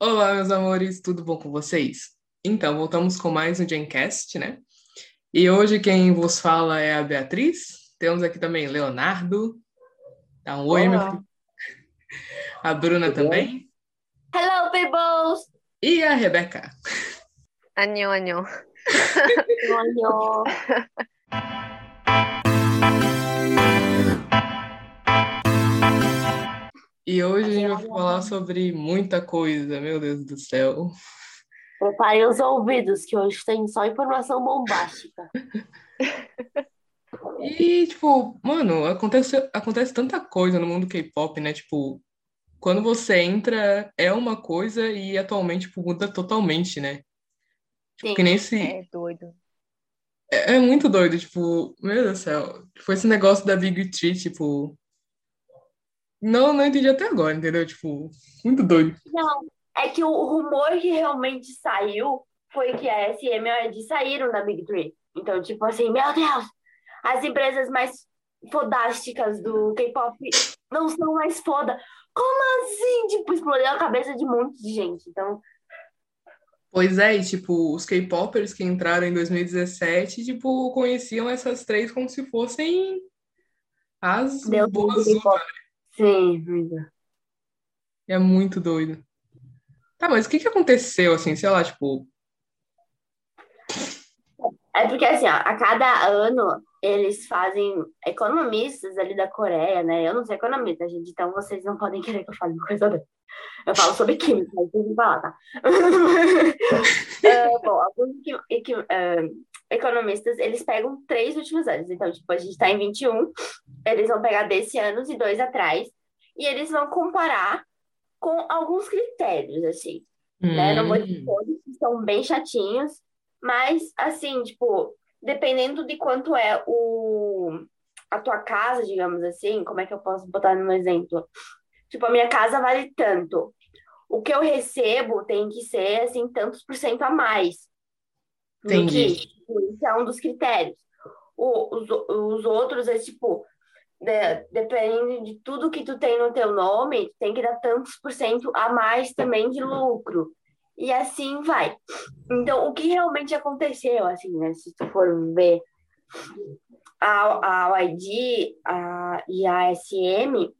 Olá, meus amores, tudo bom com vocês? Então, voltamos com mais um Gencast, né? E hoje quem vos fala é a Beatriz. Temos aqui também Leonardo. Dá um oi, meu filho. A Bruna também. Hello, people! E a Rebeca. Anhô, anhô. anhô. E hoje a gente vai falar sobre muita coisa, meu Deus do céu. preparem os ouvidos, que hoje tem só informação bombástica. E, tipo, mano, acontece, acontece tanta coisa no mundo K-pop, né? Tipo, quando você entra, é uma coisa e atualmente, tipo, muda totalmente, né? Tipo, Sim. que nem esse. É doido. É, é muito doido, tipo, meu Deus do céu. Foi esse negócio da Big Tree, tipo. Não, não entendi até agora, entendeu? Tipo, muito doido. Não, é que o rumor que realmente saiu foi que a SM e a ED saíram da Big Three. Então, tipo assim, meu Deus, as empresas mais fodásticas do K-pop não são mais foda. Como assim? Tipo, explodiu a cabeça de um monte de gente. Então, Pois é, e, tipo, os K-popers que entraram em 2017, tipo, conheciam essas três como se fossem as Deus boas uvas. Sim, vida. É muito doido. Tá, mas o que que aconteceu, assim, sei lá, tipo, É porque, assim, ó, a cada ano eles fazem economistas ali da Coreia, né? Eu não sou economista, gente, então vocês não podem querer que eu fale coisa dessa. Eu falo sobre química, mas vocês vão falar, tá? É, bom, alguns é, economistas, eles pegam três últimos anos. Então, tipo, a gente tá em 21, eles vão pegar desse ano e dois atrás, e eles vão comparar com alguns critérios, assim né? Não vou dizer hum, todos, que são bem chatinhos, mas assim, tipo, dependendo de quanto é o a tua casa, digamos assim, como é que eu posso botar no exemplo? Tipo, a minha casa vale tanto. O que eu recebo tem que ser assim tantos por cento a mais Entendi. que isso. Isso é um dos critérios. O- os, os outros é tipo, de- dependendo de tudo que tu tem no teu nome, tem que dar tantos por cento a mais também de lucro. E assim vai. Então, o que realmente aconteceu, assim, né? Se tu for ver a, a YG a, e a SM,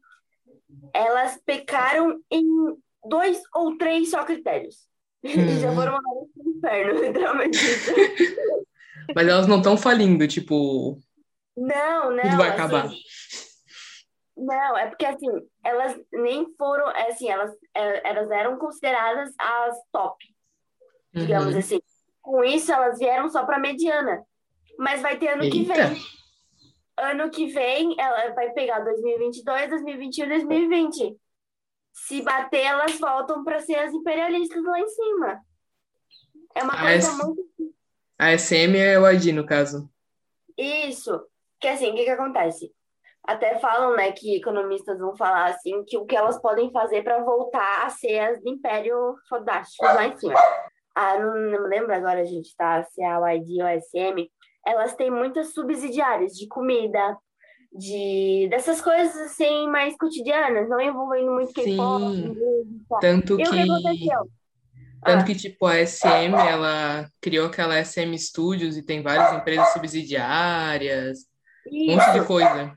elas pecaram em dois ou três só critérios. E já foram mandadas pro inferno, literalmente. mas elas não estão falindo, tipo, Não, não. tudo vai assim, acabar. Não, é porque assim, elas nem foram, é assim, elas, é, elas eram consideradas as top, digamos Uhum. assim. Com isso, elas vieram só para mediana. Mas vai ter ano que Eita. vem. Ano que vem, ela vai pegar 2022, 2021 e 2020. Se bater, elas voltam para ser as imperialistas lá em cima. É uma coisa esse- muito A SM é o ID, no caso. Isso, que assim, o que que acontece? Até falam, né, que economistas vão falar assim que o que elas podem fazer para voltar a ser as do Império Fodástico lá em cima. Ah, não, não me lembro agora, gente, tá? Se é a YD ou a SM, elas têm muitas subsidiárias de comida, de dessas coisas assim mais cotidianas, não envolvendo muito K-pop, Sim. música. Tanto E o que que, tanto Ah. que, tipo, a SM, ela criou aquela SM Studios e tem várias empresas subsidiárias, um monte de coisa.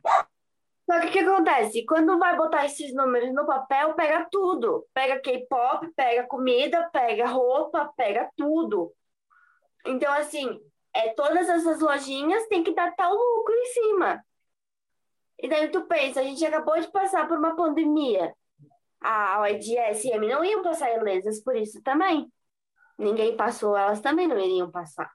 Só que o que acontece? Quando vai botar esses números no papel, pega tudo. Pega K-pop, pega comida, pega roupa, pega tudo. Então, assim, é, todas essas lojinhas têm que dar tal lucro em cima. E daí tu pensa, a gente acabou de passar por uma pandemia. A OED e a SM não iam passar ilesas por isso também. Ninguém passou, elas também não iriam passar.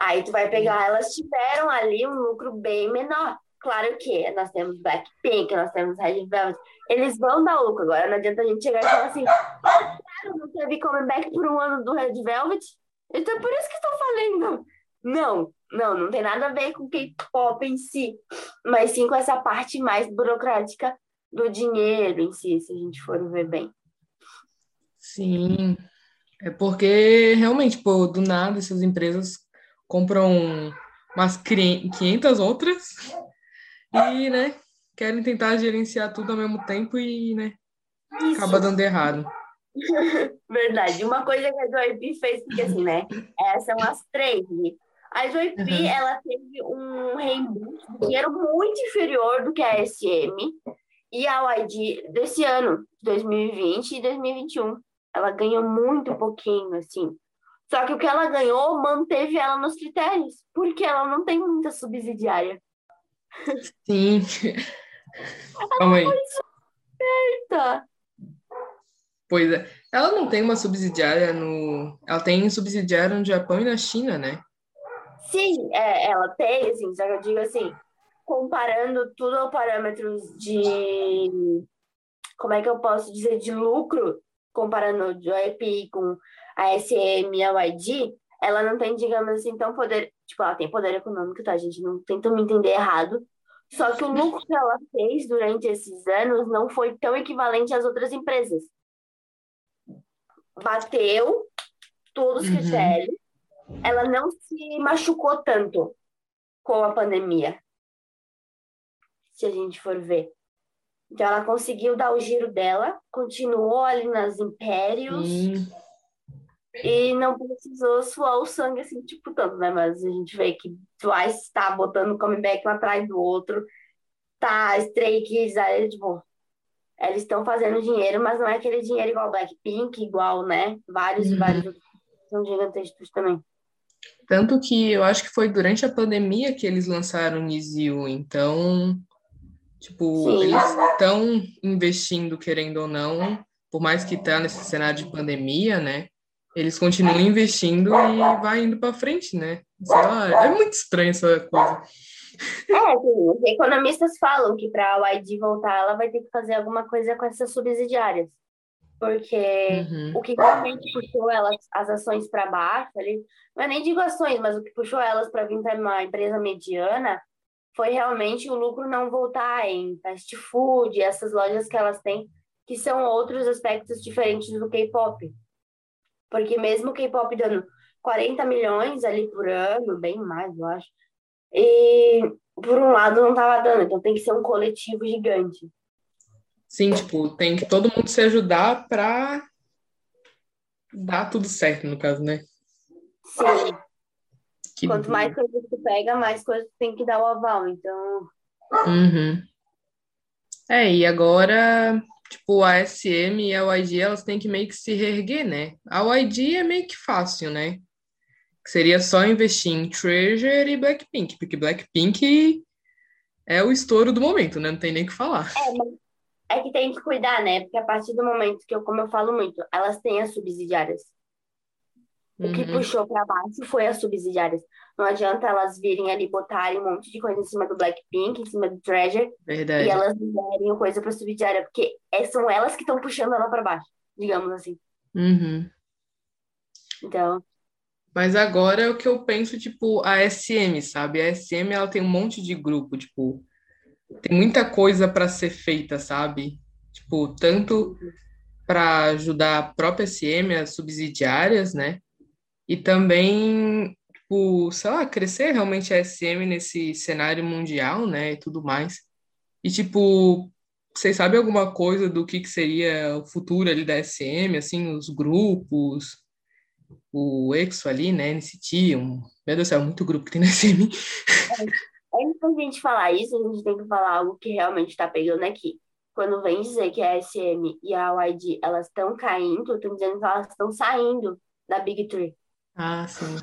Aí tu vai pegar, elas tiveram ali um lucro bem menor. Claro que nós temos Blackpink, nós temos Red Velvet, eles vão dar lucro. Agora não adianta a gente chegar e falar assim, "Ah, claro, não teve comeback por um ano do Red Velvet, então é por isso que estão falando. Não, não, não tem nada a ver com K-pop em si, mas sim com essa parte mais burocrática do dinheiro em si, se a gente for ver bem. Sim, é porque realmente, pô, do nada essas empresas compram umas cri- 500 outras e, né, querem tentar gerenciar tudo ao mesmo tempo e, né, Isso. acaba dando errado. Verdade. Uma coisa que a Joy fez, porque assim, né? Essas são as três. né? A Joy Uhum. ela teve um reembolso de dinheiro muito inferior do que a SM e a YG desse ano, 2020 e 2021. Ela ganhou muito pouquinho, assim. Só que o que ela ganhou manteve ela nos critérios, porque ela não tem muita subsidiária. Sim. Calma aí. Tá. Pois é. Ela não tem uma subsidiária no. Ela tem subsidiária no Japão e na China, né? Sim, é, ela tem, assim, só que eu digo assim, comparando tudo ao parâmetros de, como é que eu posso dizer, de lucro, comparando o JP com a SM e a YG, ela não tem, digamos assim, tão poder, tipo, ela tem poder econômico, tá, gente? Não tentam me entender errado. Só que o lucro que ela fez durante esses anos não foi tão equivalente às outras empresas. Bateu todos os Uhum. critérios, ela não se machucou tanto com a pandemia. Se a gente for ver. Então ela conseguiu dar o giro dela, continuou ali nas impérios Sim. E não precisou suar o sangue assim, tipo, tanto, né? Mas a gente vê que Twice está botando comeback um atrás do outro, tá, Stray Kids, aí, tipo, eles estão fazendo dinheiro, mas não é aquele dinheiro igual Blackpink, igual, né? Vários e Uhum. vários outros são gigantescos também. Tanto que eu acho que foi durante a pandemia que eles lançaram o Nizio, então, tipo, Sim. eles estão investindo, querendo ou não, por mais que tá nesse cenário de pandemia, né? Eles continuam investindo e vai indo para frente, né? Sei lá, é muito estranho essa coisa. É, assim, os economistas falam que para a YG voltar, ela vai ter que fazer alguma coisa com essas subsidiárias. Porque Uhum. o que realmente puxou elas, as ações para baixo, ali, não é nem digo ações, mas o que puxou elas para vir para uma empresa mediana foi realmente o lucro não voltar em fast food, essas lojas que elas têm, que são outros aspectos diferentes do K-pop. Porque mesmo o K-pop dando 40 milhões ali por ano, bem mais, eu acho, e por um lado não estava dando, então tem que ser um coletivo gigante. Sim, tipo, tem que todo mundo se ajudar para dar tudo certo, no caso, né? Sim. Que Quanto mais coisas tu pega, mais coisas tem que dar o aval. Então, Uhum. É, e agora, tipo, a SM e a YG, elas têm que meio que se reerguer, né? A YG é meio que fácil, né? Seria só investir em Treasure e Blackpink, porque Blackpink é o estouro do momento, né? Não tem nem o que falar. é, é que tem que cuidar, né? Porque a partir do momento que eu, como eu falo muito, elas têm as subsidiárias. O que Uhum. puxou para baixo foi as subsidiárias. Não adianta elas virem ali botarem um monte de coisa em cima do Blackpink, em cima do Treasure, Verdade. e elas derem coisa para subsidiária, porque é- são elas que estão puxando ela para baixo, digamos assim. Uhum. Então, Mas agora é o que eu penso, tipo, a SM, sabe? A SM, ela tem um monte de grupo, tipo, tem muita coisa para ser feita, sabe? Tipo, tanto para ajudar a própria SM, as subsidiárias, né? E também, tipo, sei lá, crescer realmente a SM nesse cenário mundial, né? E tudo mais. E, tipo, vocês sabem alguma coisa do que, que seria o futuro ali da SM, assim, os grupos, o EXO ali, né? NCT, um... meu Deus do céu, muito grupo que tem na SM. antes da gente falar isso, a gente tem que falar algo que realmente está pegando aqui. Quando vem dizer que a SM e a YG elas estão caindo, estão dizendo que elas estão saindo da Big Three, Ah, sim.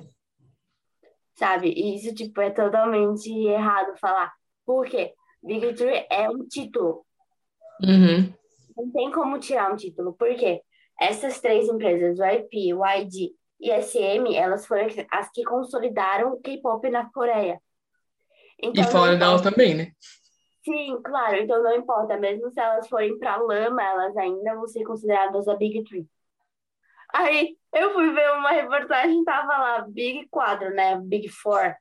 sabe? E isso, tipo, é totalmente errado falar. Por quê? Big Three é um título. Uhum. Não tem como tirar um título. Por quê? Essas três empresas, YP, YG e SM, elas foram as que consolidaram o K-pop na Coreia. E Então, fora não dela também, né? Sim, claro, então não importa, mesmo se elas forem pra lama, elas ainda vão ser consideradas a Big Three. Aí eu fui ver uma reportagem, tava lá, Big 4, né? Big Four.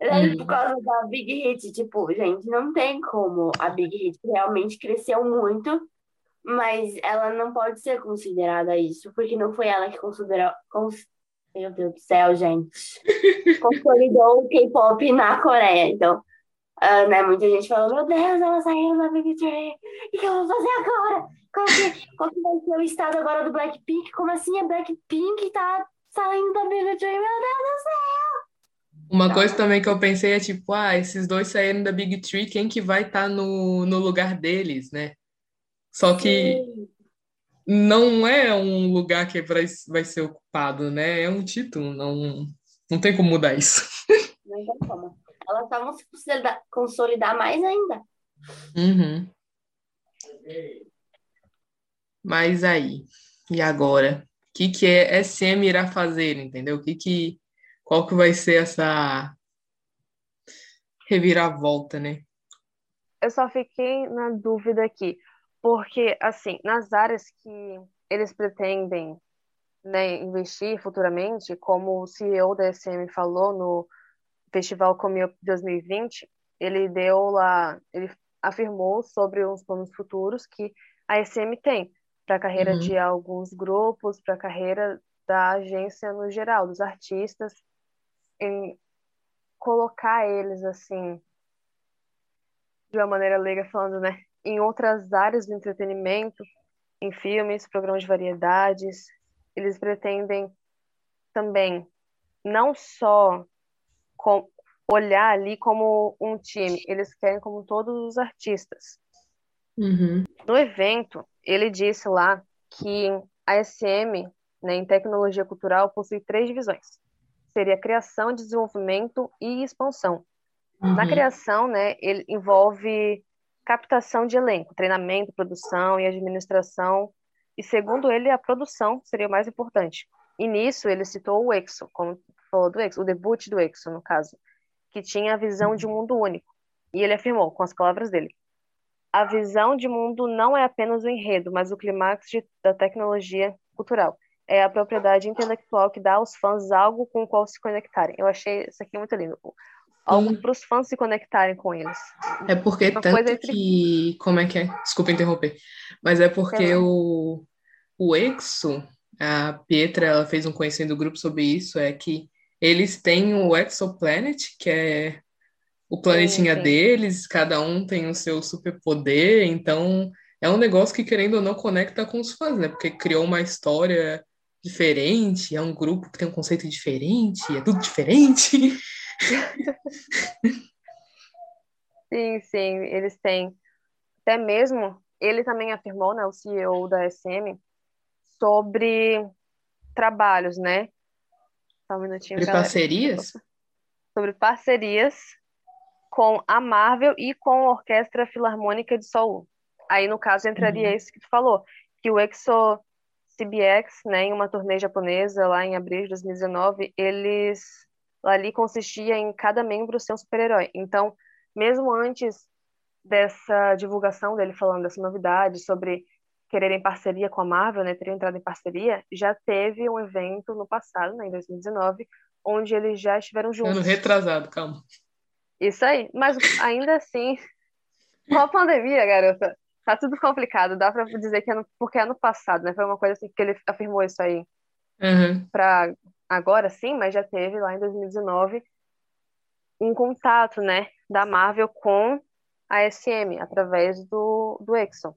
Daí, Hum. por causa da Big Hit, tipo, gente, não tem como a Big Hit realmente cresceu muito, mas ela não pode ser considerada isso, porque não foi ela que considerou. cons- Meu Deus do céu, gente. Consolidou o K-pop na Coreia. Então, ah, né, muita gente falou: Meu Deus, ela saiu da Big Three, o que eu vou fazer agora? Qual que, qual que vai ser o estado agora do Blackpink? Como assim a Blackpink tá saindo da Big Tree? Meu Deus do céu! Uma coisa também que eu pensei é tipo, ah, esses dois saíram da Big Tree, quem que vai estar no, no lugar deles, né? Só que Sim. não é um lugar que vai, vai ser ocupado, né? É um título, não, não tem como mudar isso. Não tem como. Elas estavam se consolidar mais ainda. Uhum. Mas aí, e agora? O que que é SM irá fazer, entendeu? O que que, qual que vai ser essa reviravolta, né? Eu só fiquei na dúvida aqui, porque, assim, nas áreas que eles pretendem, né, investir futuramente, como o CEO da SM falou no Festival Come Up 2020, ele deu lá, ele afirmou sobre os planos futuros que a SM tem para a carreira Uhum. de alguns grupos, para a carreira da agência no geral, dos artistas, em colocar eles assim de uma maneira leiga falando, né, em outras áreas do entretenimento, em filmes, programas de variedades. Eles pretendem também não só com- olhar ali como um time, eles querem como todos os artistas. Uhum. No evento, ele disse lá que a SM, né, em tecnologia cultural, possui três divisões. Seria criação, desenvolvimento e expansão. Na Uhum. criação, né, ele envolve captação de elenco, treinamento, produção e administração. E segundo ele, a produção seria o mais importante. E nisso ele citou o EXO, como falou do EXO, o debut do EXO, no caso, que tinha a visão de um mundo único. E ele afirmou, com as palavras dele, a visão de mundo não é apenas o enredo, mas o clímax da tecnologia cultural. É a propriedade intelectual que dá aos fãs algo com o qual se conectarem. Eu achei isso aqui muito lindo. Algo para os fãs se conectarem com eles. É porque Uma tanto entre- que. Como é que é? Desculpa interromper. Mas é porque lá. o, o EXO, a Pietra, ela fez um conhecimento do grupo sobre isso, é que eles têm o Exoplanet, que é o planetinha sim. deles, cada um tem o seu superpoder, então é um negócio que, querendo ou não, conecta com os fãs, né? Porque criou uma história diferente, é um grupo que tem um conceito diferente, é tudo diferente. Sim, sim, eles têm. Até mesmo, ele também afirmou, né, o CEO da SM, sobre trabalhos, né? Só um minutinho, Sobre galera. parcerias? Sobre parcerias com a Marvel e com a Orquestra Filarmônica de Seul. Aí, no caso, entraria Uhum. isso que tu falou, que o EXO CBX, né, em uma turnê japonesa lá em abril de 2019, eles ali consistia em cada membro ser um super-herói. Então, mesmo antes dessa divulgação dele falando dessa novidade sobre quererem parceria com a Marvel, né, teriam entrado em parceria, já teve um evento no passado, né, em 2019, onde eles já estiveram Ano juntos. retrasado, calma. Isso aí, mas ainda assim, com a pandemia, garota, tá tudo complicado. Dá pra dizer que ano, porque ano passado, né? Foi uma coisa assim que ele afirmou isso aí Uhum. pra agora sim, mas já teve lá em 2019 um contato, né, da Marvel com a SM através do, do EXO.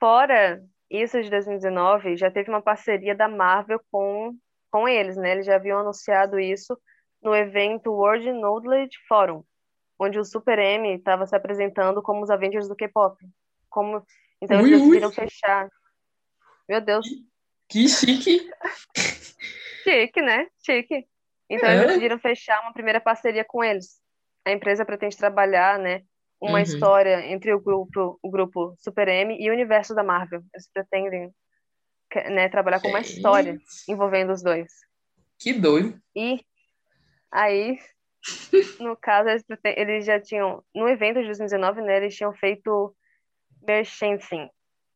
Fora isso de 2019, já teve uma parceria da Marvel com, com eles, né? Eles já haviam anunciado isso no evento World Knowledge Forum, onde o Super M estava se apresentando como os Avengers do K-pop. Como... Então Ui, eles ui. decidiram fechar. Meu Deus, Que chique. chique, né? Chique. Então eles É. decidiram fechar uma primeira parceria com eles. A empresa pretende trabalhar, né, uma Uhum. história entre o grupo, o grupo Super M e o universo da Marvel. Eles pretendem, né, trabalhar com uma história envolvendo os dois. Que doido. E aí, no caso, eles, eles já tinham, no evento de 2019, né, eles tinham feito merchandising.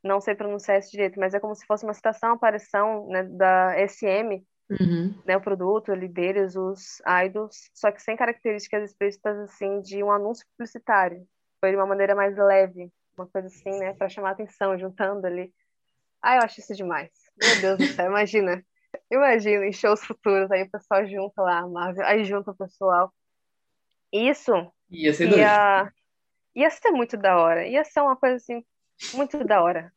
Não sei pronunciar isso direito, mas é como se fosse uma citação, aparição, né, da SM, Uhum. né, o produto ali deles, os idols, só que sem características explícitas, assim, de um anúncio publicitário. Foi de uma maneira mais leve, uma coisa assim, né, para chamar atenção, juntando ali. Ah, eu acho isso demais. Meu Deus do céu, imagina. Imagina em shows futuros, aí o pessoal junta lá a Marvel, aí junta o pessoal. Isso Ia ser doido. ia, ia ser muito da hora. Ia ser uma coisa assim, muito da hora.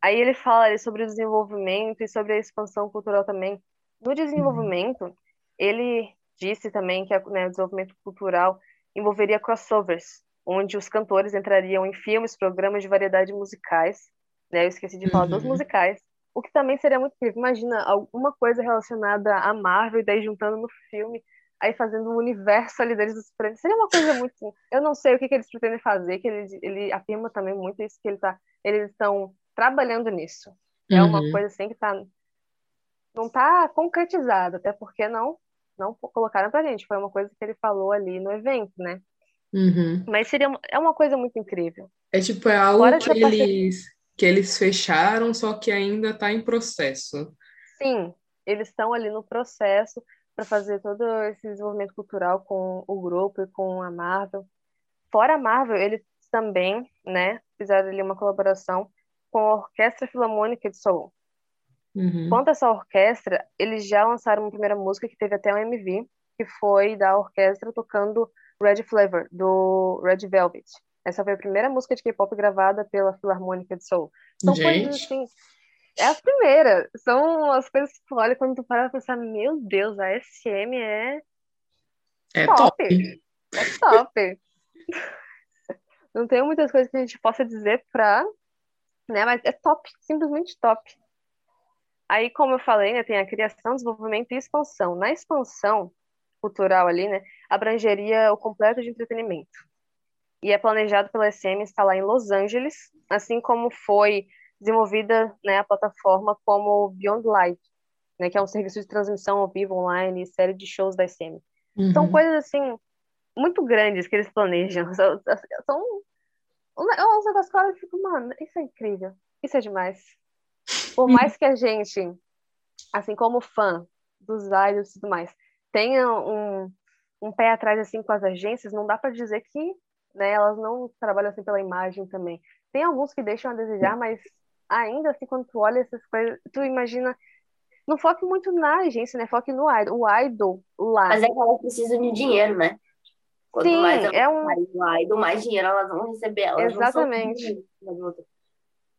Aí ele fala ali sobre o desenvolvimento e sobre a expansão cultural também. No desenvolvimento, ele disse também que né, o desenvolvimento cultural envolveria crossovers, onde os cantores entrariam em filmes, programas de variedade musicais. Né? Eu esqueci de falar uhum. dos musicais. O que também seria muito incrível. Imagina alguma coisa relacionada a Marvel e daí juntando no filme, aí fazendo um universo ali deles dos prêmios. Seria uma coisa muito. Eu não sei o que, que eles pretendem fazer, que ele, ele afirma também muito isso, que ele tá, eles estão trabalhando nisso. É uma uhum. coisa assim que tá. Não tá concretizado, até porque não não colocaram pra gente. Foi uma coisa que ele falou ali no evento, né? Uhum. Mas seria é uma coisa muito incrível. É tipo, é algo Fora que eles, que eles fecharam, só que ainda está em processo. Sim, eles estão ali no processo para fazer todo esse desenvolvimento cultural com o grupo e com a Marvel. Fora a Marvel, eles também, né, fizeram ali uma colaboração com a Orquestra Filarmônica de Seoul. Uhum. Quanto a essa orquestra, eles já lançaram uma primeira música que teve até um MV, que foi da orquestra tocando Red Flavor, do Red Velvet. Essa foi a primeira música de K-pop gravada pela Filarmônica de Seoul. São Gente. coisas assim. É a primeira. São as coisas que tu olha quando tu para pra pensar, meu Deus, a SM é. É top. top. É top. Não tem muitas coisas que a gente possa dizer pra. Né, mas é top, simplesmente top. Aí, como eu falei, né, tem a criação, desenvolvimento e expansão. Na expansão cultural ali, né, abrangeria o completo de entretenimento. E é planejado pela SM instalar em Los Angeles, assim como foi desenvolvida né, a plataforma como Beyond Live, né, que é um serviço de transmissão ao vivo online e série de shows da SM. Uhum. São coisas assim muito grandes que eles planejam. São, são um, um negócio que eu fico, mano, isso é incrível, isso é demais. Por mais que a gente, assim como fã dos idols e tudo mais, tenha um, um pé atrás assim com as agências, não dá para dizer que né, elas não trabalham assim pela imagem também. Tem alguns que deixam a desejar, mas ainda assim, quando tu olha essas coisas, tu imagina. Não foque muito na agência, né? Foque no idol. O idol lá. Mas é que elas precisam de dinheiro, né? Quanto Sim, mais é um. Mais idol, mais dinheiro elas vão receber. Elas Exatamente.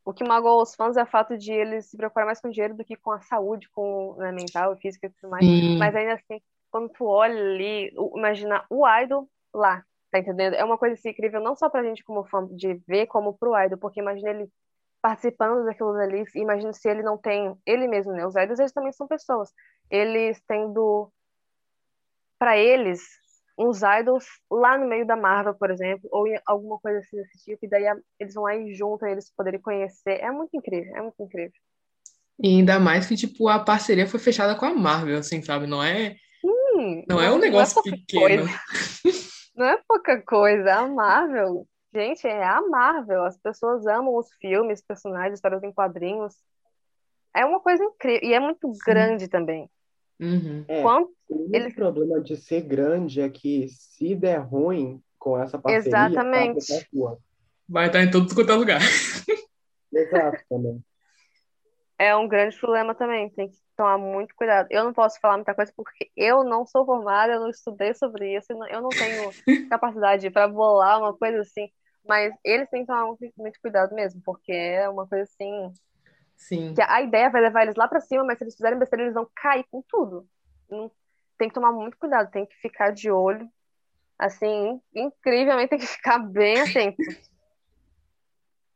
O que magoa os fãs é o fato de eles se preocuparem mais com dinheiro do que com a saúde, com né, mental, física e tudo mais. Sim. Mas ainda assim, quando tu olha ali, imagina o idol lá, tá entendendo? É uma coisa assim, incrível, não só pra gente como fã de ver, como pro idol, porque imagina ele participando daquilo ali, imagina se ele não tem, ele mesmo, né? Os idols, eles também são pessoas. Eles tendo, para eles, uns idols lá no meio da Marvel, por exemplo, ou alguma coisa assim desse tipo, e daí eles vão aí junto, eles poderem conhecer. É muito incrível, é muito incrível. E ainda mais que, tipo, a parceria foi fechada com a Marvel, assim, sabe? Não é. Hum, não, é um negócio é pequeno. não é pouca coisa. A Marvel, gente, é a Marvel. As pessoas amam os filmes, personagens, histórias em quadrinhos. É uma coisa incrível. E é muito Sim. grande também. Uhum. É, Quanto o ele... problema de ser grande é que se der ruim com essa parceria, Exatamente. Tá Vai estar em todo quanto é lugar. Exato, também. É um grande problema também, tem que tomar muito cuidado. Eu não posso falar muita coisa porque eu não sou formada, eu não estudei sobre isso, eu não tenho capacidade para bolar uma coisa assim, mas eles têm que tomar muito, cuidado mesmo, porque é uma coisa assim Sim. Que a ideia vai levar eles lá para cima, mas se eles fizerem besteira, eles vão cair com tudo. Tem que tomar muito cuidado, tem que ficar de olho. Assim, incrivelmente tem que ficar bem atento.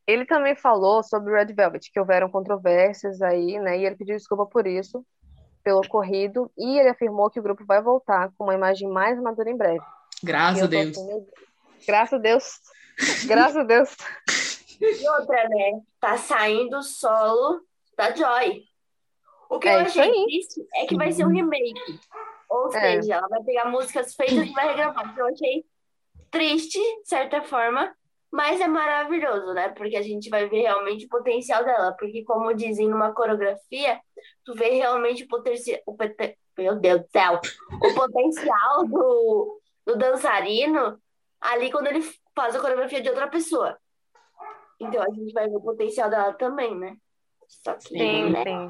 Ele também falou sobre Red Velvet, que houveram controvérsias aí, né? E ele pediu desculpa por isso, pelo ocorrido, e ele afirmou que o grupo vai voltar com uma imagem mais madura em breve. Graças a Deus. Assim, graças a Deus. Graças a Deus. E outra, né? Tá saindo solo da Joy. O que É eu achei triste é que vai ser um remake. Ou É. seja, ela vai pegar músicas feitas e vai regravar. Eu achei triste, de certa forma, mas é maravilhoso, né? Porque a gente vai ver realmente o potencial dela. Porque, como dizem numa coreografia, tu vê realmente o potencial. Meu Deus do céu! O potencial do, do dançarino ali quando ele faz a coreografia de outra pessoa. Então a gente vai ver o potencial dela também, né? Só que, Sim, né? sim.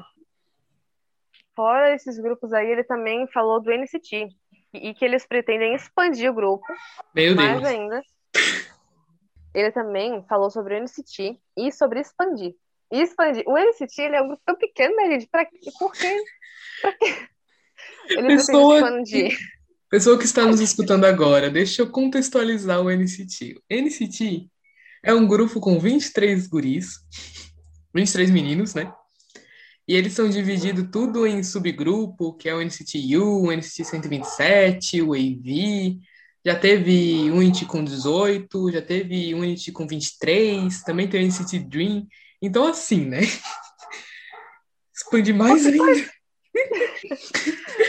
Fora esses grupos aí, ele também falou do NCT e que eles pretendem expandir o grupo Meu mais Deus. ainda. Ele também falou sobre o NCT e sobre expandir. e expandir. O NCT ele é um grupo tão pequeno, né, gente? Pra quê? Por quê? Pra quê? Ele Pessoa expandir. Pessoa que está nos escutando agora, deixa eu contextualizar o NCT. O NCT é um grupo com 23 guris, 23 meninos, né? E eles são divididos tudo em subgrupo, que é o NCT U, o NCT 127, o AV. Já teve Unity com 18, já teve Unity com 23, também tem o NCT Dream. Então, assim, né? Expande mais ainda.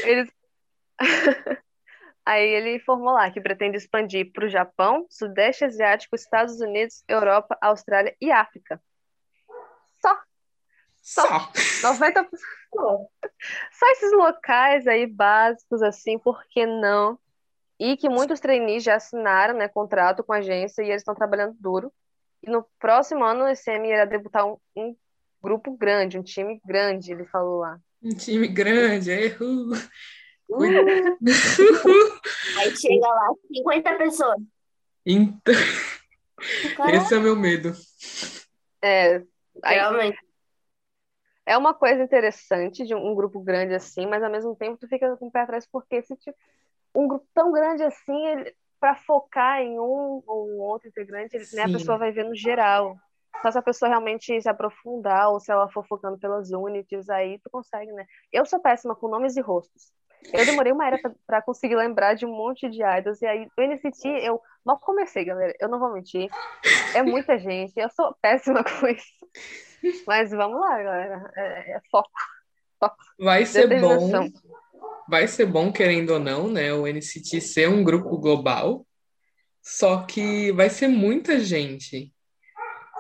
Eles... Aí ele informou lá que pretende expandir para o Japão, Sudeste Asiático, Estados Unidos, Europa, Austrália e África. Só. Só. Só. 90%. Só esses locais aí básicos, assim, por que não? E que muitos trainees já assinaram, né, contrato com a agência e eles estão trabalhando duro. E no próximo ano o SM irá debutar um, um grupo grande, um time grande, ele falou lá. Um time grande, erro. Aí chega lá, 50 pessoas. Então, esse é o meu medo. É, aí realmente. é uma coisa interessante de um, um grupo grande assim, mas ao mesmo tempo tu fica com o pé atrás porque se tipo, um grupo tão grande assim, para focar em um ou um outro integrante, ele- né, a pessoa vai ver no geral. Só se a pessoa realmente se aprofundar ou se ela for focando pelas unities, aí tu consegue, né? Eu sou péssima com nomes e rostos. Eu demorei uma era pra- pra conseguir lembrar de um monte de idols, e aí o NCT eu mal comecei, galera. Eu não vou mentir. É muita gente, eu sou péssima com isso. Mas vamos lá, galera. É, é foco, Vai ser bom. Vai ser bom, querendo ou não, né? O NCT ser um grupo global. Só que vai ser muita gente.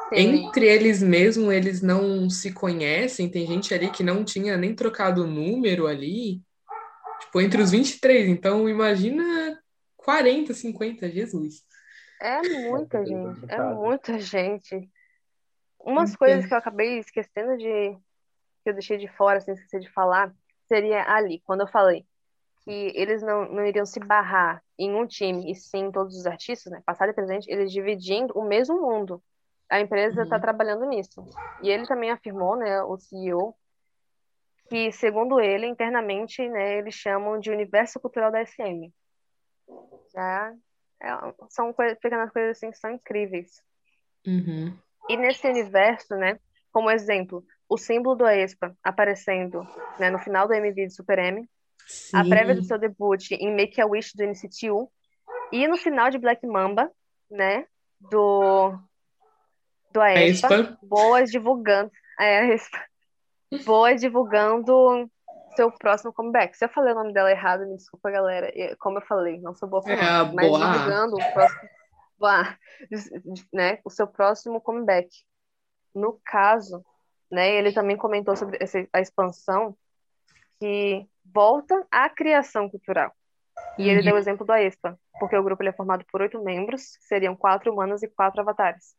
Sim. Entre eles mesmo, eles não se conhecem. Tem gente ali que não tinha nem trocado o número ali. Tipo, entre os 23. Então, imagina 40, 50, Jesus. É muita bem gente, é muita gente. Umas Entendo. coisas que eu acabei esquecendo de, que eu deixei de fora, assim, esqueci de falar, seria ali, quando eu falei que eles não, não iriam se barrar em um time, e sim todos os artistas, né, passado e presente, eles dividindo o mesmo mundo. A empresa está Uhum. trabalhando nisso. E ele também afirmou, né, o CEO, que, segundo ele, internamente, né, eles chamam de universo cultural da SM. Já é- são coisas, pequenas coisas assim que são incríveis. Uhum. E nesse universo, né, como exemplo, o símbolo do Aespa aparecendo, né, no final do MV de Super M, a Sim. prévia do seu debut em Make a Wish do NCT U, e no final de Black Mamba, né, do do A Aespa, Espa. boas divulgando, é, a Aespa, boas divulgando seu próximo comeback. Se eu falei o nome dela errado, me desculpa, galera. Como eu falei, não sou boa com É nome, a mas Boa. divulgando o próximo, Boa, né, o seu próximo comeback. No caso, né, ele também comentou sobre essa, a expansão que volta à criação cultural. E ele Uhum. deu o exemplo do Aespa, porque o grupo ele é formado por oito membros, que seriam quatro humanos e quatro avatares.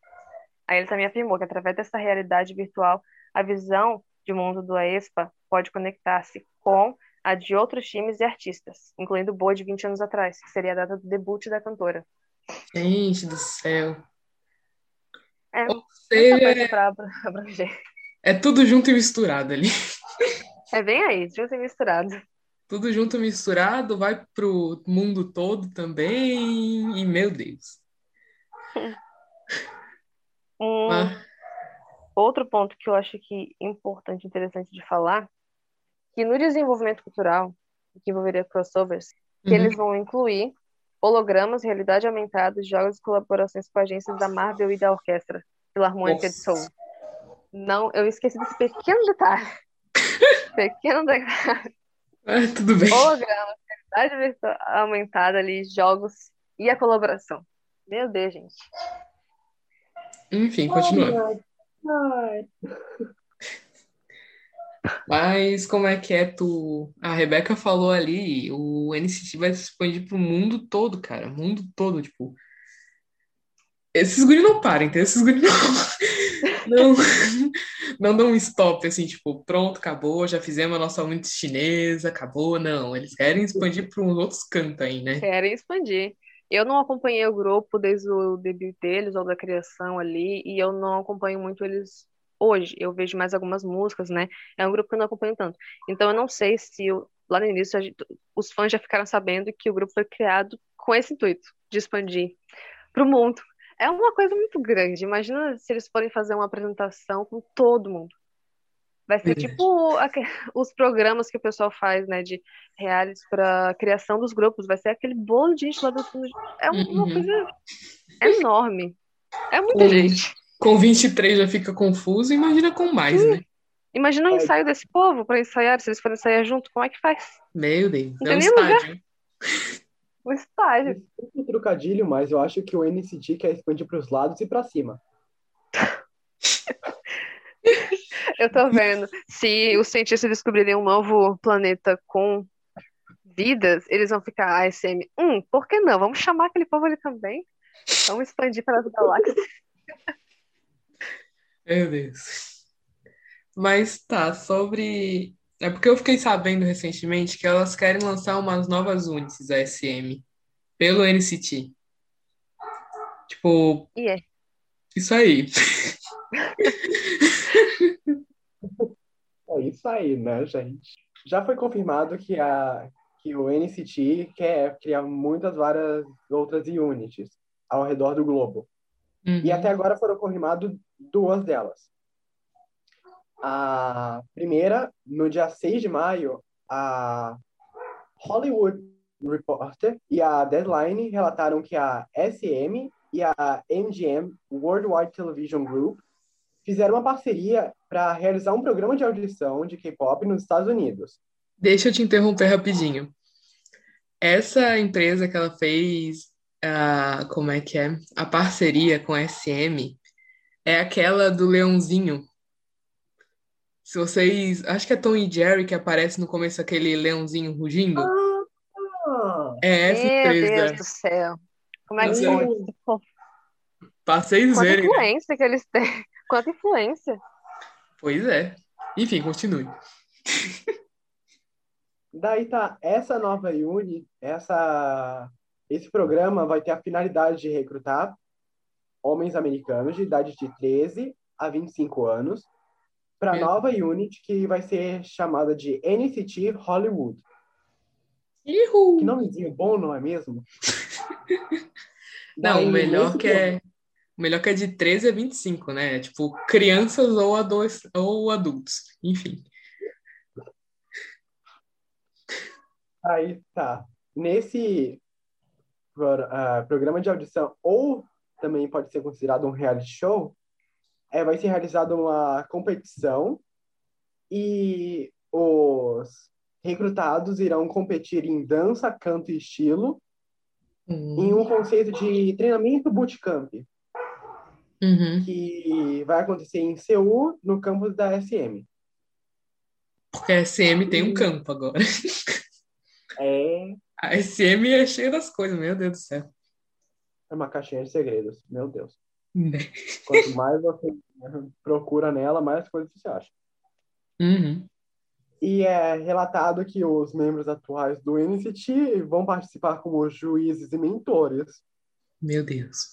Aí ele também afirmou que através dessa realidade virtual, a visão de mundo do Aespa pode conectar-se com a de outros times e artistas, incluindo o Boa de 20 anos atrás, que seria a data do debut da cantora. Gente do céu. É, Ou seja, pra abra- abranger. É tudo junto e misturado ali. É bem aí, junto e misturado. Tudo junto e misturado, vai pro mundo todo também. E meu Deus. Um Ah, outro ponto que eu acho que é importante, interessante de falar, que no desenvolvimento cultural, que envolveria crossovers, que uhum. eles vão incluir hologramas, realidade aumentada, jogos e colaborações com agências da Marvel e da Orquestra Filarmônica de Nossa. Não, eu esqueci desse pequeno detalhe. pequeno detalhe. Ah, tudo bem. Hologramas, realidade virtual aumentada ali, jogos e a colaboração. Meu Deus, gente. Enfim, continuando. Ai, ai. Mas como é que é tu? A Rebeca falou ali, o NCT vai se expandir pro mundo todo, cara. Mundo todo, tipo. Esses guri não param, então esses guri não, não, não dão um stop, assim, tipo, pronto, acabou, já fizemos a nossa unidade chinesa, acabou, não. Eles querem expandir para uns outros cantos aí, né? Querem expandir. Eu não acompanhei o grupo desde o debut deles ou da criação ali, e eu não acompanho muito eles hoje eu vejo mais algumas músicas, né? É um grupo que eu não acompanho tanto. Então eu não sei se eu, lá no início gente, os fãs já ficaram sabendo que o grupo foi criado com esse intuito de expandir para o mundo. É uma coisa muito grande. Imagina se eles forem fazer uma apresentação com todo mundo. Vai ser Verdade. tipo os programas que o pessoal faz, né, de reais para criação dos grupos. Vai ser aquele bolo de gente lá do fundo. É uma Uhum. coisa enorme. É muita Com- gente. Com 23 já fica confuso, imagina com mais, né? Imagina o É. ensaio desse povo para ensaiar, se eles forem ensaiar junto, como é que faz? Meu Deus, Não é um estádio. O estágio. Desculpa o trocadilho, mas eu acho que o NCT quer expandir para os lados e para cima. Eu tô vendo. Se os cientistas descobrirem um novo planeta com vidas, eles vão ficar ASM. Hum, por que não? Vamos chamar aquele povo ali também. Vamos expandir para as galáxias. Meu Deus. Mas tá, sobre. É porque eu fiquei sabendo recentemente que elas querem lançar umas novas unidades ASM pelo NCT. Tipo, E é. isso aí. É isso aí, né, gente? Já foi confirmado que, a, que o NCT quer criar muitas várias outras units ao redor do globo. E Uhum. até agora foram confirmadas duas delas. A primeira, no dia 6 de maio, a Hollywood Reporter e a Deadline relataram que a SM e a MGM Worldwide Television Group fizeram uma parceria para realizar um programa de audição de K-pop nos Estados Unidos. Deixa eu te interromper rapidinho. Essa empresa que ela fez, a, como é que é? A parceria com a SM é aquela do leãozinho. Se vocês. Acho que é Tom e Jerry que aparece no começo aquele leãozinho rugindo. Ah, É essa Meu empresa. Deus do céu. Como é que é- pode? Pra vocês Quanta verem. né? influência que eles têm. Quanta influência. Pois é. Enfim, continue. Daí tá, essa nova uni, essa, esse programa vai ter a finalidade de recrutar homens americanos de idade de 13 a 25 anos para a Meu nova unit que vai ser chamada de NCT Hollywood. Que Ihu! nomezinho bom, não é mesmo? Não, Daí, o melhor que é. O melhor que é de 13 a 25, né? É tipo crianças ou, adoles- ou adultos. Enfim. Aí tá. Nesse pro- ah, programa de audição, ou também pode ser considerado um reality show, é, vai ser realizada uma competição e os recrutados irão competir em dança, canto e estilo em um conceito de treinamento bootcamp, Uhum. que vai acontecer em Seul, no campus da SM. Porque a SM tem um campo agora. É A SM é cheia das coisas, meu Deus do céu. é uma caixinha de segredos, meu Deus. Quanto mais você procura nela, mais coisas você acha. Uhum. E é relatado que os membros atuais do NCT vão participar como juízes e mentores. Meu Deus.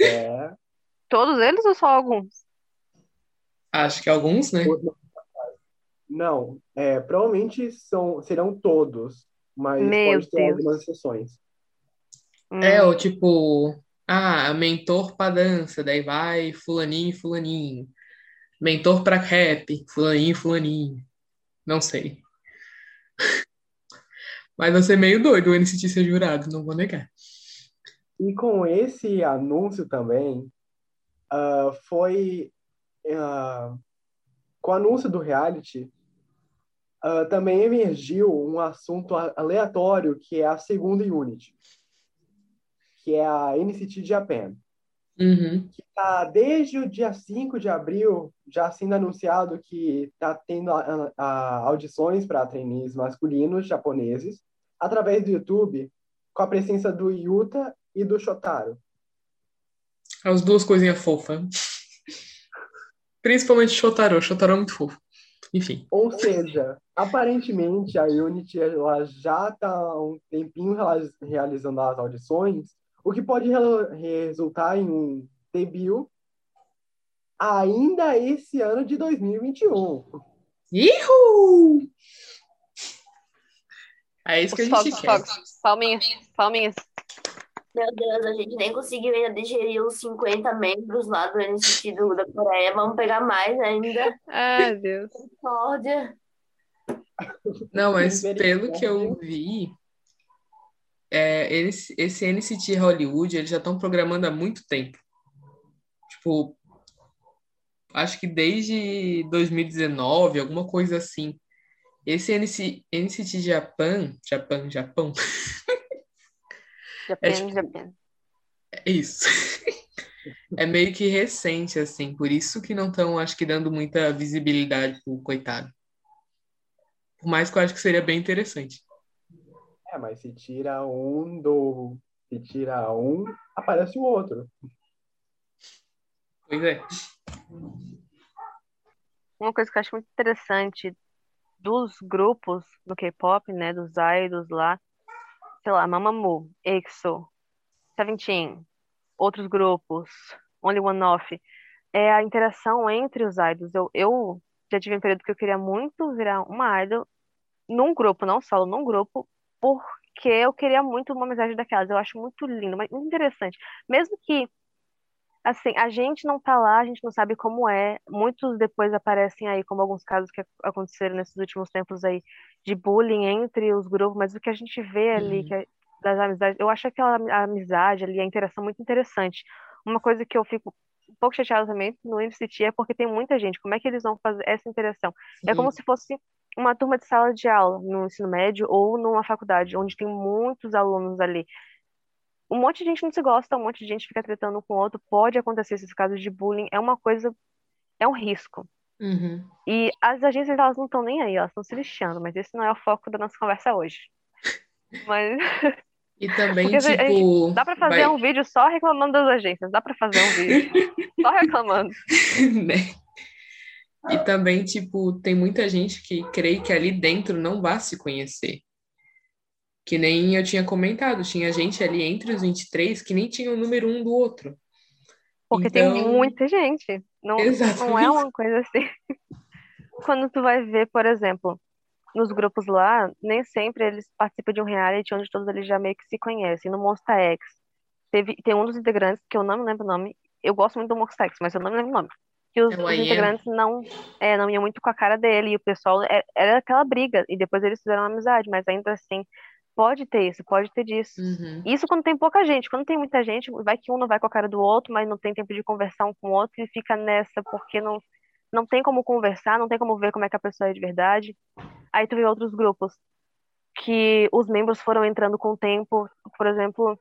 É, Todos eles ou só alguns? Acho que alguns, né? não, é, provavelmente são, serão todos, mas Meu pode ter Deus. algumas exceções. É, Hum, o tipo, ah, mentor pra dança, daí vai fulaninho, fulaninho. Mentor pra rap, fulaninho, fulaninho. Não sei. Mas vai ser meio doido o NCT ser jurado, não vou negar. E com esse anúncio também, ah, foi. ah, com o anúncio do reality, ah, também emergiu um assunto aleatório que é a segunda unit, que é a NCT Japan. Uhum. Tá desde o dia 5 de abril, já sendo anunciado que está tendo a- a- audições para trainees masculinos japoneses, através do YouTube, com a presença do Yuta e do Shotaro. As duas coisinhas fofas. Principalmente Shotaro. Shotaro é muito fofo. Enfim. Ou seja, aparentemente a Unity ela já está há um tempinho reali- realizando as audições, o que pode resultar em um debut ainda esse ano de 2021. Ihu! É isso que a gente Fogos, quer. fogos. Palminhas, palminhas. Meu Deus, a gente nem conseguiu ainda digerir os 50 membros lá do NCT do, da Coreia. Vamos pegar mais ainda. Ai, Deus. Não, mas pelo que eu vi, é, esse, esse NCT Hollywood, eles já estão programando há muito tempo. Tipo, acho que desde 2019, alguma coisa assim. Esse NC, NCT Japan, Japan, Japão, Japan, É tipo- Japan. é isso. É meio que recente, assim, por isso que não estão, acho que, dando muita visibilidade pro coitado. Por mais que eu acho que seria bem interessante. É, mas se tira um do. Se tira um, aparece o outro. Pois é. Uma coisa que eu acho muito interessante dos grupos do K-pop, né, dos idols lá, sei lá, Mamamoo, EXO, Seventeen, outros grupos, Only One Off, é a interação entre os idols. Eu, eu já tive um período que eu queria muito virar uma idol num grupo, não solo, num grupo, porque eu queria muito uma amizade daquelas. Eu acho muito lindo, mas muito interessante. Mesmo que Assim, a gente não tá lá, a gente não sabe como é. Muitos depois aparecem aí, como alguns casos que aconteceram nesses últimos tempos aí, de bullying entre os grupos, mas o que a gente vê ali, Uhum. que é das amizades, eu acho aquela a amizade ali, a interação muito interessante. Uma coisa que eu fico um pouco chateada também no MCT é porque tem muita gente. Como é que eles vão fazer essa interação? É como se fosse uma turma de sala de aula no ensino médio ou numa faculdade, onde tem muitos alunos ali um monte de gente não se gosta, um monte de gente fica tretando um com o outro, pode acontecer esses casos de bullying, é uma coisa, é um risco. Uhum. E as agências, elas não estão nem aí, elas estão se lixando, mas esse não é o foco da nossa conversa hoje. Mas E também, Porque tipo, dá pra fazer vai- um vídeo só reclamando das agências, dá pra fazer um vídeo só reclamando. né? E também, tipo, tem muita gente que crê que ali dentro não vai se conhecer. Que nem eu tinha comentado, tinha gente ali entre os 23 que nem tinha o número um do outro. Porque tem Então- muita gente. Não, não é uma coisa assim. Quando tu vai ver, por exemplo, nos grupos lá, nem sempre eles participam de um reality onde todos eles já meio que se conhecem. No Monster X, teve, tem um dos integrantes, que eu não me lembro o nome, eu gosto muito do Monster X, mas eu não me lembro o nome. Que os, os integrantes não, é, não iam muito com a cara dele, e o pessoal, é- era aquela briga, e depois eles fizeram uma amizade, mas ainda assim, pode ter isso, pode ter disso. Uhum. Isso quando tem pouca gente. Quando tem muita gente, vai que um não vai com a cara do outro, mas não tem tempo de conversar um com o outro e fica nessa porque não, não tem como conversar, não tem como ver como é que a pessoa é de verdade. Aí tu vê outros grupos que os membros foram entrando com o tempo, por exemplo,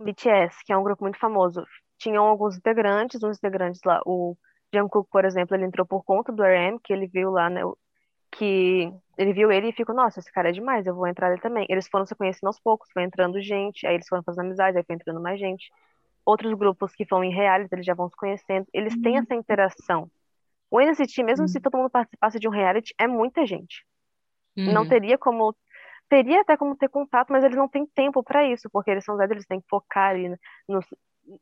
BTS, que é um grupo muito famoso. Tinham alguns integrantes, uns integrantes lá, o Jungkook, por exemplo, ele entrou por conta do RM, que ele viu lá, né, que ele viu ele e ficou, nossa, esse cara é demais, eu vou entrar ele também. Eles foram se conhecendo aos poucos, foi entrando gente, aí eles foram fazendo amizade, aí foi entrando mais gente. Outros grupos que vão em reality, eles já vão se conhecendo, eles têm essa interação. O NCT, mesmo se todo mundo participasse de um reality, é muita gente. Não Uhum. teria como. Teria até como ter contato, mas eles não têm tempo para isso, porque eles são velhos, eles têm que focar ali no,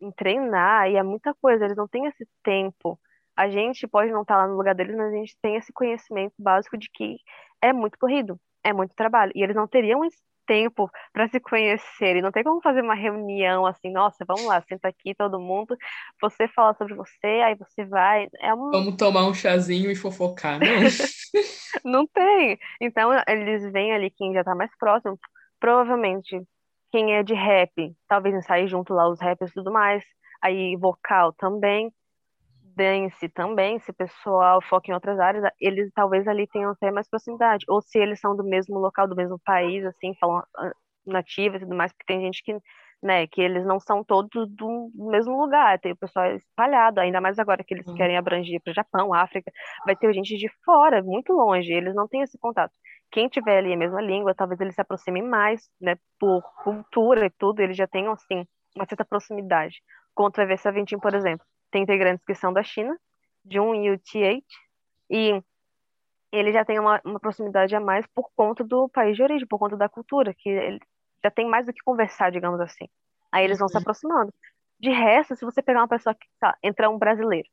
em treinar, e é muita coisa, eles não têm esse tempo. A gente pode não estar lá no lugar deles, mas a gente tem esse conhecimento básico de que é muito corrido, é muito trabalho, e eles não teriam esse tempo para se conhecerem. Não tem como fazer uma reunião assim, nossa, vamos lá, senta aqui todo mundo, você fala sobre você, aí você vai. É um, Vamos tomar um chazinho e fofocar, não? Não tem. Então, eles veem ali quem já tá mais próximo. Provavelmente, quem é de rap, talvez ensaie junto lá os rappers e tudo mais. Aí, vocal também. Dance também. Se o pessoal foca em outras áreas, eles talvez ali tenham até mais proximidade. Ou se eles são do mesmo local, do mesmo país, assim, falam ah, nativas e tudo mais, porque tem gente que, né, que eles não são todos do mesmo lugar. Tem o pessoal espalhado, ainda mais agora que eles Hum. querem abranger para o Japão, África vai ter gente de fora, muito longe, eles não têm esse contato. Quem tiver ali a mesma língua, talvez eles se aproximem mais, né, por cultura e tudo, eles já tenham, assim, uma certa proximidade. Tu vai ver Seventeen, por exemplo, tem integrantes que são da China, de um UT8, e ele já tem uma, uma proximidade a mais por conta do país de origem, por conta da cultura, que ele já tem mais do que conversar, digamos assim. Aí eles vão se Uhum. aproximando. De resto, se você pegar uma pessoa que, tá, entra um brasileiro,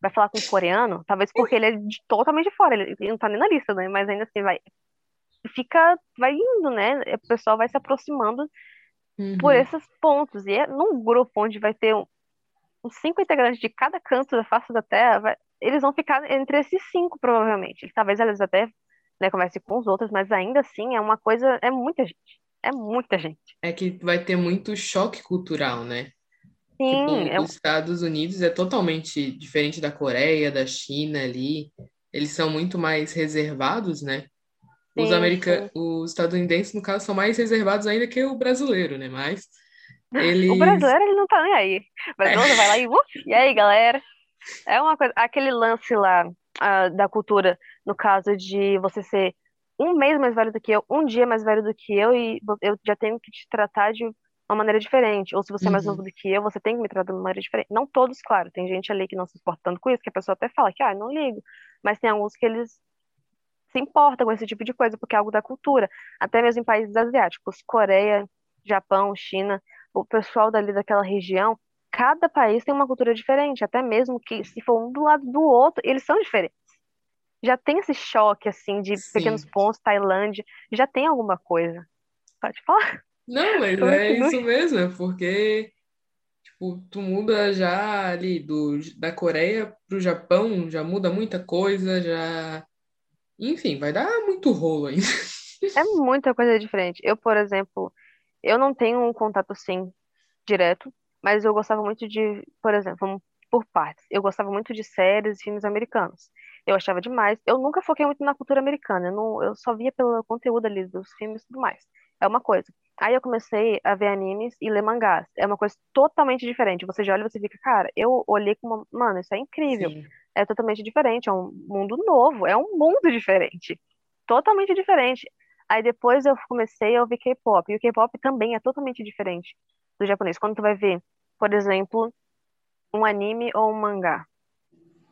vai falar com um coreano, talvez porque ele é de, totalmente de fora, ele, ele não tá nem na lista, né? Mas ainda assim, vai. Fica, vai indo, né? O pessoal vai se aproximando Uhum. por esses pontos. E é num grupo onde vai ter um- uns cinco integrantes de cada canto da face da Terra, vai- eles vão ficar entre esses cinco, provavelmente. Talvez eles até né, conversem com os outros, mas ainda assim é uma coisa, é muita gente. É muita gente. É que vai ter muito choque cultural, né? Sim, Tipo, é, os Estados Unidos é totalmente diferente da Coreia, da China ali. Eles são muito mais reservados, né? Os Sim, americanos, os estadunidenses, no caso, são mais reservados ainda que o brasileiro, né? Mas eles. O brasileiro, ele não tá nem aí. O brasileiro vai lá e, uf, e aí, galera? É uma coisa, aquele lance lá ah, da cultura, no caso de você ser um mês mais velho do que eu, um dia mais velho do que eu, e eu já tenho que te tratar de uma maneira diferente. Ou se você é mais Uhum. novo do que eu, você tem que me tratar de uma maneira diferente. Não todos, claro, tem gente ali que não se importa tanto com isso, que a pessoa até fala que, ah, não ligo. Mas tem alguns que eles se importam com esse tipo de coisa, porque é algo da cultura. Até mesmo em países asiáticos, Coreia, Japão, China, o pessoal dali daquela região, cada país tem uma cultura diferente, até mesmo que se for um do lado do outro, eles são diferentes. Já tem esse choque, assim, de Sim. pequenos pontos, Tailândia, já tem alguma coisa. Pode falar? Não, mas é não- isso mesmo, é porque tipo, tu muda já ali do, da Coreia pro Japão, já muda muita coisa, já. Enfim, vai dar muito rolo ainda. É muita coisa diferente. Eu, por exemplo, eu não tenho um contato assim direto, mas eu gostava muito de, por exemplo, vamos por partes. Eu gostava muito de séries e filmes americanos. Eu achava demais. Eu nunca foquei muito na cultura americana. Eu, não, eu só via pelo conteúdo ali dos filmes e tudo mais. É uma coisa. Aí eu comecei a ver animes e ler mangás. É uma coisa totalmente diferente. Você já olha e você fica, cara, eu olhei como, mano, isso é incrível Sim. é totalmente diferente, é um mundo novo, é um mundo diferente, totalmente diferente. Aí depois eu comecei a ouvir K-pop, e o K-pop também é totalmente diferente do japonês. Quando tu vai ver, por exemplo, um anime ou um mangá,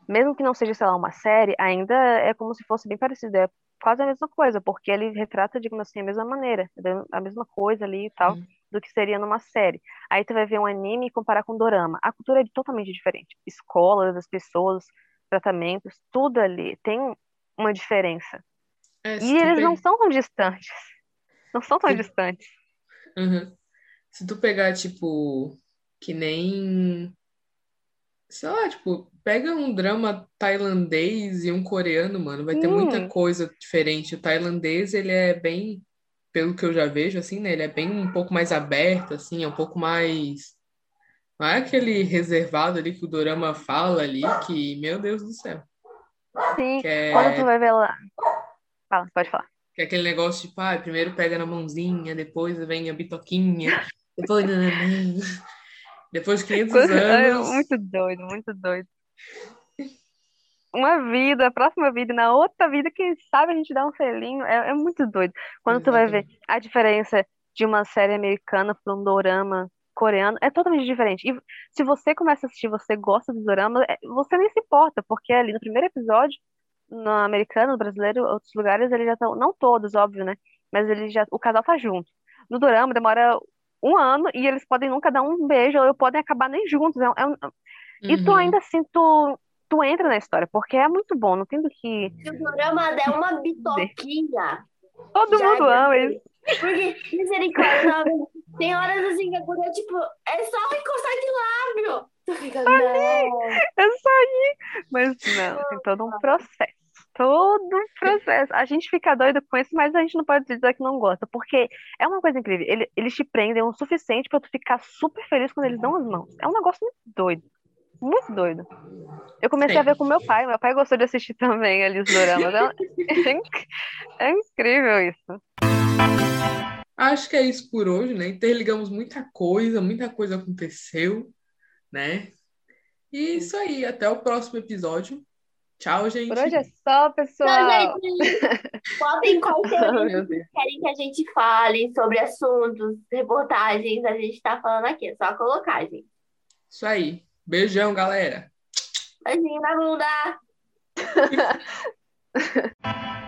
mesmo que não seja, sei lá, uma série, ainda é como se fosse bem parecido, é quase a mesma coisa, porque ele retrata, digamos assim, a mesma maneira, a mesma coisa ali e tal, Hum. do que seria numa série. Aí tu vai ver um anime e comparar com um dorama. A cultura é totalmente diferente. Escolas, as pessoas, tratamentos, tudo ali tem uma diferença. É, se E eles não pe- são tão distantes. Não são tão Sim. distantes. Uhum. Se tu pegar, tipo, que nem. Sei lá, tipo, pega um drama tailandês e um coreano, mano, vai ter muita Sim. coisa diferente. O tailandês, ele é bem, pelo que eu já vejo, assim, né? Ele é bem um pouco mais aberto, assim, é um pouco mais. Não é aquele reservado ali que o dorama fala ali, que, meu Deus do céu. Sim. Que Quando tu é, vai ver lá. Fala, pode falar. que é aquele negócio, tipo, ah, primeiro pega na mãozinha, depois vem a bitoquinha, depois. Depois de 500 É anos. muito doido, muito doido. Uma vida, a próxima vida, e na outra vida, quem sabe a gente dá um selinho. É, é muito doido. Quando tu vai ver Exatamente. a diferença de uma série americana para um dorama coreano, é totalmente diferente. E se você começa a assistir, você gosta do dorama, é- você nem se importa, porque ali no primeiro episódio, no americano, no brasileiro, outros lugares, eles já estão, não todos, óbvio, né? Mas eles já, o casal tá junto. No dorama demora um ano e eles podem nunca dar um beijo ou podem acabar nem juntos. É, é um- E tu Uhum. ainda assim, tu, tu entra na história, porque é muito bom, não tem do que. Se o programa der uma bitoquinha, Todo já mundo ama é isso. Porque, misericórdia, tem horas assim que a guria, tipo, é só encostar de lábio. Tu fica, não. Só ir. Mas não, tem todo um processo. Todo um processo. A gente fica doido com isso, mas a gente não pode dizer que não gosta, porque é uma coisa incrível. Ele- Eles te prendem o suficiente pra tu ficar super feliz quando eles dão as mãos. É um negócio muito doido. Muito doido. Eu comecei É. a ver com meu pai. Meu pai gostou de assistir também ali os doramas. É, é é incrível isso. Acho que é isso por hoje, né? Interligamos muita coisa, muita coisa aconteceu, né? E isso aí, até o próximo episódio. Tchau, gente. Por hoje é só, pessoal. Então, gente, meu Deus. querem que a gente fale sobre assuntos, reportagens, a gente tá falando aqui. É só colocar, gente. Isso aí. Beijão, galera. Beijinho na bunda!